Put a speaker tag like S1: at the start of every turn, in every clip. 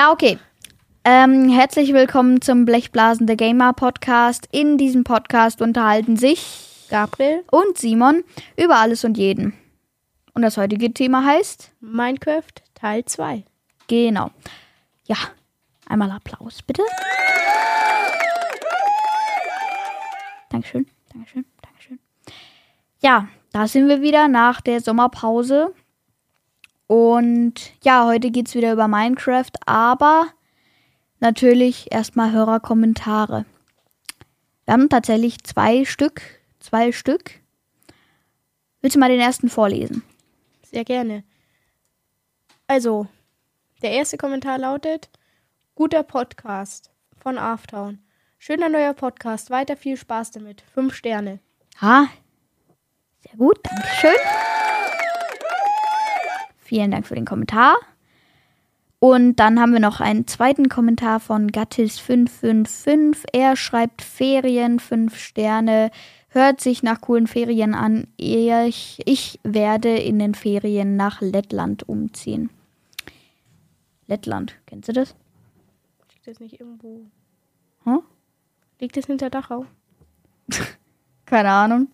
S1: Ja, okay. Ähm, herzlich willkommen zum Blechblasen der Gamer Podcast. In diesem Podcast unterhalten sich
S2: Gabriel
S1: und Simon über alles und jeden. Und das heutige Thema heißt
S2: Minecraft Teil 2.
S1: Genau. Ja, einmal Applaus, bitte. Dankeschön, Dankeschön, Dankeschön. Ja, da sind wir wieder nach der Sommerpause. Und ja, heute geht es wieder über Minecraft, aber natürlich erstmal Hörerkommentare. Wir haben tatsächlich zwei Stück. Zwei Stück. Willst du mal den ersten vorlesen?
S2: Sehr gerne. Also, der erste Kommentar lautet: Guter Podcast von Aftown. Schöner neuer Podcast. Weiter viel Spaß damit. Fünf Sterne.
S1: Ha, sehr gut, Dankeschön. Vielen Dank für den Kommentar. Und dann haben wir noch einen zweiten Kommentar von Gattis555. Er schreibt Ferien, 5 Sterne. Hört sich nach coolen Ferien an. Ich, ich werde in den Ferien nach Lettland umziehen. Lettland, kennst du das?
S2: Liegt das nicht irgendwo?
S1: Hm?
S2: Liegt das hinter Dachau?
S1: Keine Ahnung.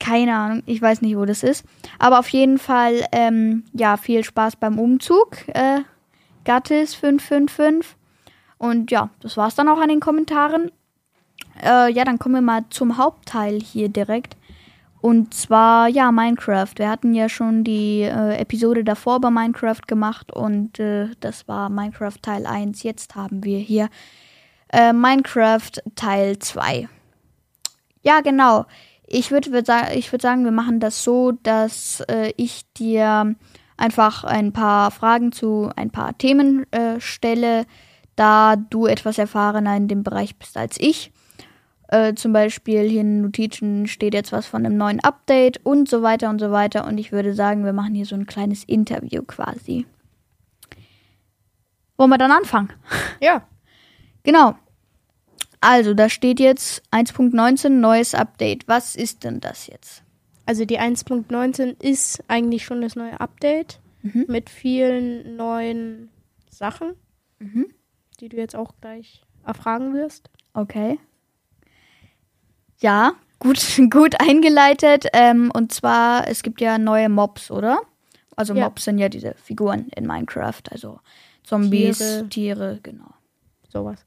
S1: Keine Ahnung, ich weiß nicht, wo das ist. Aber auf jeden Fall, ähm, ja, viel Spaß beim Umzug. Äh, Gattis 555. Und ja, das war's dann auch an den Kommentaren. Äh, ja, dann kommen wir mal zum Hauptteil hier direkt. Und zwar, ja, Minecraft. Wir hatten ja schon die äh, Episode davor über Minecraft gemacht und äh, das war Minecraft Teil 1. Jetzt haben wir hier äh, Minecraft Teil 2. Ja, genau. Ich würde würd ich würd sagen, wir machen das so, dass äh, ich dir einfach ein paar Fragen zu ein paar Themen äh, stelle, da du etwas erfahrener in dem Bereich bist als ich. Äh, zum Beispiel hier in Notizen steht jetzt was von einem neuen Update und so weiter und so weiter. Und ich würde sagen, wir machen hier so ein kleines Interview quasi. Wollen wir dann anfangen?
S2: Ja.
S1: Genau. Also, da steht jetzt 1.19 neues Update. Was ist denn das jetzt?
S2: Also die 1.19 ist eigentlich schon das neue Update
S1: Mhm.
S2: mit vielen neuen Sachen,
S1: Mhm.
S2: die du jetzt auch gleich erfragen wirst.
S1: Okay. Ja, gut, gut eingeleitet. Ähm, und zwar, es gibt ja neue Mobs, oder? Also
S2: Ja.
S1: Mobs sind ja diese Figuren in Minecraft, also Zombies, Tiere,
S2: Tiere.
S1: genau.
S2: Sowas.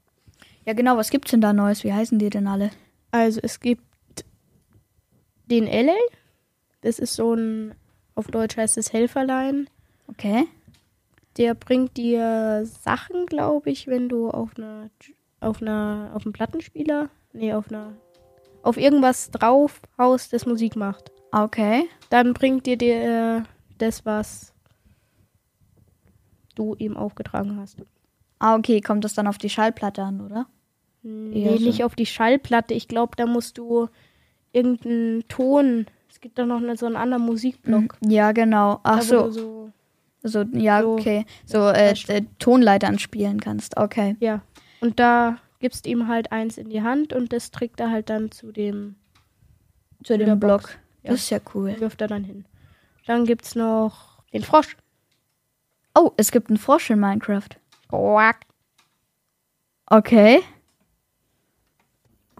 S1: Ja, genau, was gibt's denn da Neues? Wie heißen die denn alle?
S2: Also es gibt den LA. Das ist so ein, auf Deutsch heißt es Helferlein.
S1: Okay.
S2: Der bringt dir Sachen, glaube ich, wenn du auf einer auf einer auf einem Plattenspieler, nee, auf einer auf irgendwas drauf haust, das Musik macht.
S1: Okay.
S2: Dann bringt dir der das, was du ihm aufgetragen hast.
S1: Ah, okay, kommt das dann auf die Schallplatte an, oder?
S2: Nee,
S1: Eher so.
S2: nicht auf die Schallplatte. Ich glaube, da musst du irgendeinen Ton. Es gibt da noch eine, so einen anderen Musikblock.
S1: Mhm. Ja, genau. Ach
S2: da,
S1: so.
S2: so.
S1: So, ja,
S2: so-
S1: okay. So äh, äh, Tonleitern spielen kannst. Okay.
S2: Ja. Und da gibst ihm halt eins in die Hand und das trägt er halt dann zu dem.
S1: Zu dem Block.
S2: Ja.
S1: Das ist ja cool.
S2: wirft er dann hin. Dann gibt's noch den Frosch.
S1: Oh, es gibt einen Frosch in Minecraft.
S2: Quack.
S1: Okay.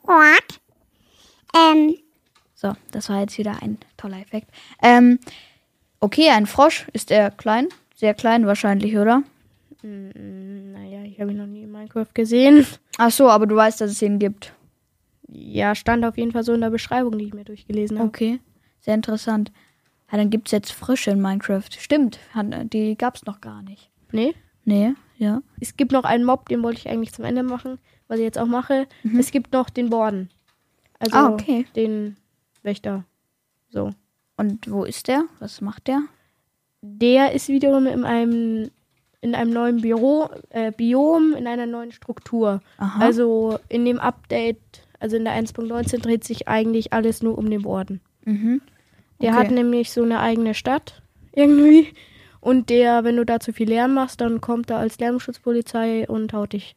S3: Quack. Ähm,
S1: So, das war jetzt wieder ein toller Effekt. Ähm, okay, ein Frosch. Ist er klein? Sehr klein wahrscheinlich, oder?
S2: Mm, naja, ich habe ihn noch nie in Minecraft gesehen.
S1: Ach so, aber du weißt, dass es ihn gibt.
S2: Ja, stand auf jeden Fall so in der Beschreibung, die ich mir durchgelesen habe.
S1: Okay, sehr interessant. Ja, dann gibt es jetzt Frösche in Minecraft. Stimmt, die gab es noch gar nicht.
S2: Nee.
S1: Nee, ja.
S2: Es gibt noch einen Mob, den wollte ich eigentlich zum Ende machen, was ich jetzt auch mache. Es gibt noch den Borden. Also
S1: Ah, okay.
S2: den Wächter. So.
S1: Und wo ist der? Was macht der?
S2: Der ist wiederum in einem, in einem neuen Büro, äh, Biom, in einer neuen Struktur.
S1: Aha.
S2: Also in dem Update, also in der 1.19 dreht sich eigentlich alles nur um den Borden.
S1: mhm.
S2: Der
S1: Okay.
S2: hat nämlich so eine eigene Stadt irgendwie. Und der, wenn du da zu viel Lärm machst, dann kommt er als Lärmschutzpolizei und haut dich.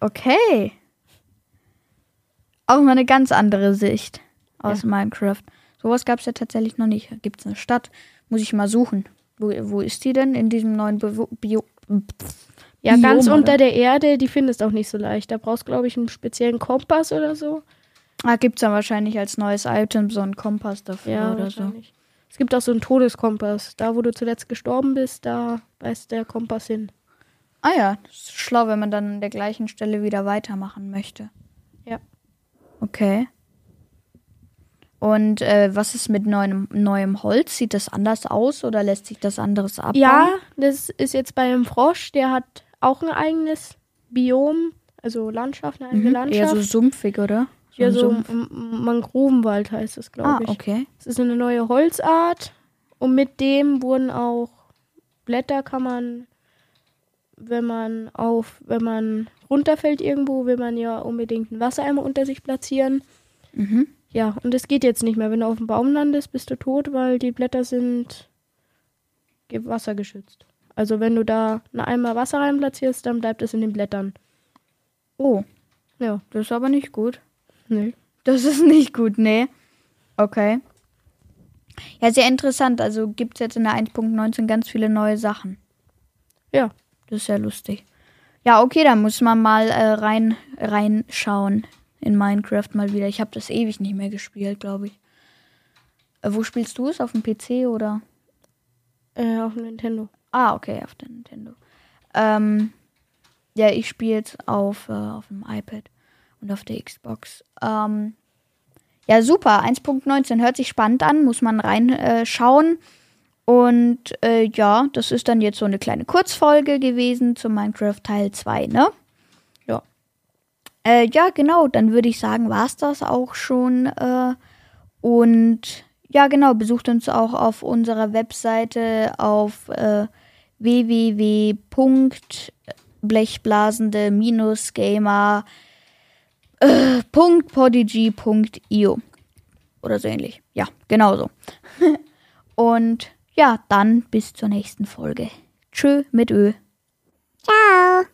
S1: Okay. Auch mal eine ganz andere Sicht aus
S2: Ja.
S1: Minecraft. Sowas gab es ja tatsächlich noch nicht. Gibt es eine Stadt? Muss ich mal suchen. Wo, wo ist die denn? In diesem neuen Bio. Bio
S2: Ja,
S1: Biom,
S2: ganz
S1: oder?
S2: unter der Erde, die findest du auch nicht so leicht. Da brauchst du, glaube ich, einen speziellen Kompass oder so.
S1: ah, gibt's dann wahrscheinlich als neues Item so einen Kompass dafür
S2: Ja,
S1: oder so.
S2: Es gibt auch so einen Todeskompass. Da, wo du zuletzt gestorben bist, da weist der Kompass hin.
S1: Ah ja, das ist schlau, wenn man dann an der gleichen Stelle wieder weitermachen möchte.
S2: Ja.
S1: Okay. Und äh, was ist mit neuem, neuem Holz? Sieht das anders aus oder lässt sich das anderes abbauen?
S2: Ja, das ist jetzt bei einem Frosch, der hat auch ein eigenes Biom, also Landschaft, eine eigene
S1: mhm.
S2: Landschaft.
S1: eher so sumpfig, oder?
S2: Ja, so Mangrovenwald heißt das, glaube
S1: Ah,
S2: ich.
S1: okay.
S2: Es ist eine neue Holzart und mit dem wurden auch Blätter kann man, wenn man auf, wenn man runterfällt irgendwo, will man ja unbedingt einen Wassereimer unter sich platzieren.
S1: Mhm.
S2: Ja, und das geht jetzt nicht mehr. Wenn du auf dem Baum landest, bist du tot, weil die Blätter sind ge- wassergeschützt. Also wenn du da einen Eimer Wasser rein platzierst, dann bleibt es in den Blättern.
S1: Oh,
S2: Ja,
S1: das ist aber nicht gut.
S2: Nö.
S1: Das ist nicht gut, nee. Okay. Ja, sehr interessant. Also gibt es jetzt in der 1.19 ganz viele neue Sachen.
S2: Ja.
S1: Das ist ja lustig. Ja, okay, da muss man mal äh, rein reinschauen in Minecraft mal wieder. Ich habe das ewig nicht mehr gespielt, glaube ich. Äh, wo spielst du es? Auf dem PC oder?
S2: Äh, auf dem Nintendo.
S1: Ah, okay, auf der Nintendo. Ähm, ja, ich spiele es auf, äh, auf dem iPad und auf der Xbox. Ähm, ja, super. 1.19 hört sich spannend an, muss man reinschauen. Äh, und äh, ja, das ist dann jetzt so eine kleine Kurzfolge gewesen zu Minecraft Teil 2, ne?
S2: Ja.
S1: Äh, ja, genau, dann würde ich sagen, war's das auch schon. Äh, und ja, genau, besucht uns auch auf unserer Webseite auf äh, www.blechblasende-gamer äh, .podigy.io oder so ähnlich. Ja, genau so. Und ja, dann bis zur nächsten Folge. Tschö mit Ö.
S3: Ciao.